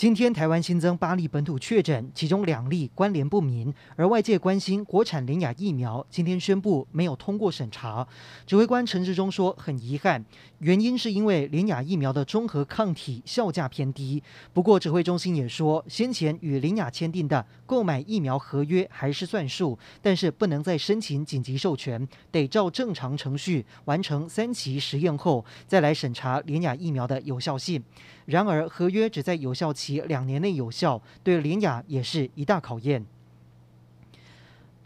今天台湾新增八例本土确诊，其中两例关联不明，而外界关心国产联雅疫苗，今天宣布没有通过审查。指挥官陈志忠说很遗憾，原因是因为联雅疫苗的中和抗体效价偏低。不过指挥中心也说，先前与联雅签订的购买疫苗合约还是算数，但是不能再申请紧急授权，得照正常程序完成三期实验后再来审查联雅疫苗的有效性。然而合约只在有效期两年内有效，对联雅也是一大考验。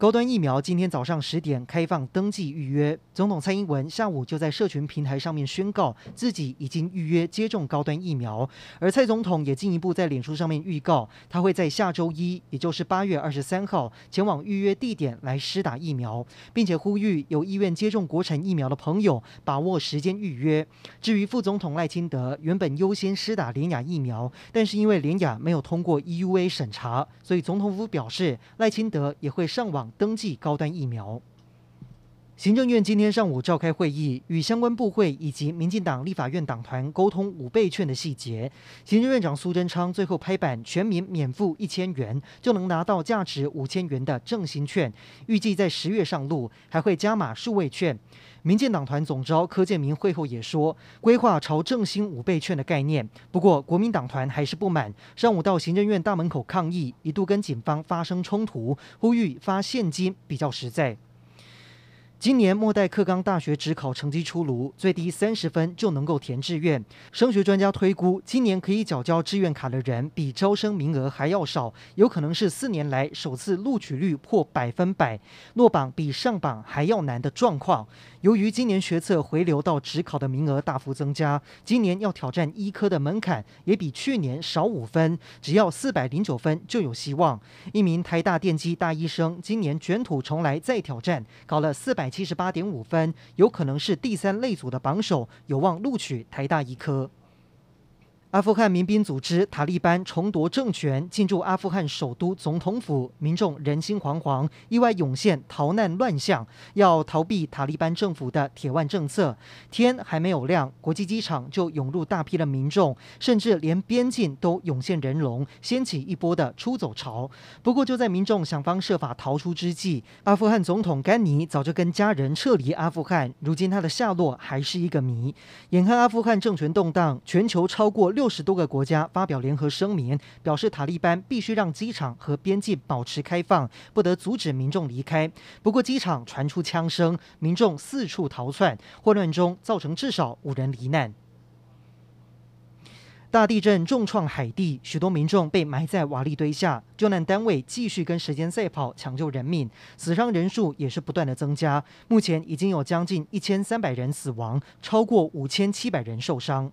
高端疫苗今天早上十点开放登记预约，总统蔡英文下午就在社群平台上面宣告自己已经预约接种高端疫苗，而蔡总统也进一步在脸书上面预告，他会在下周一，也就是八月二十三号前往预约地点来施打疫苗，并且呼吁有意愿接种国产疫苗的朋友把握时间预约。至于副总统赖清德原本优先施打联雅疫苗，但是因为联雅没有通过 EUA 审查，所以总统府表示赖清德也会上网。登记高端疫苗。行政院今天上午召开会议，与相关部会以及民进党立法院党团沟通五倍券的细节。行政院长苏贞昌最后拍板，全民免付一千元就能拿到价值五千元的正兴券，预计在十月上路，还会加码数位券。民进党团总召柯建铭会后也说，规划朝正兴五倍券的概念。不过国民党团还是不满，上午到行政院大门口抗议，一度跟警方发生冲突，呼吁发现金比较实在。今年末代课刚大学指考成绩出炉，最低三十分就能够填志愿。升学专家推估，今年可以缴交志愿卡的人比招生名额还要少，有可能是四年来首次录取率破百分百，落榜比上榜还要难的状况。由于今年学测回流到指考的名额大幅增加，今年要挑战医科的门槛也比去年少五分，只要四百零九分就有希望。一名台大电机大医生今年卷土重来再挑战，考了四百七十八点五分，有可能是第三类组的榜首，有望录取台大医科。阿富汗民兵组织塔利班重夺政权，进驻阿富汗首都总统府，民众人心惶惶，意外涌现逃难乱象，要逃避塔利班政府的铁腕政策。天还没有亮，国际机场就涌入大批的民众，甚至连边境都涌现人龙，掀起一波的出走潮。不过，就在民众想方设法逃出之际，阿富汗总统甘尼早就跟家人撤离阿富汗，如今他的下落还是一个谜。眼看阿富汗政权动荡，全球超过六。六十多个国家发表联合声明，表示塔利班必须让机场和边境保持开放，不得阻止民众离开。不过，机场传出枪声，民众四处逃窜，混乱中造成至少五人罹难。大地震重创海地，许多民众被埋在瓦砾堆下，救难单位继续跟时间赛跑，抢救人命，死伤人数也是不断的增加。目前已经有将近一千三百人死亡，超过五千七百人受伤。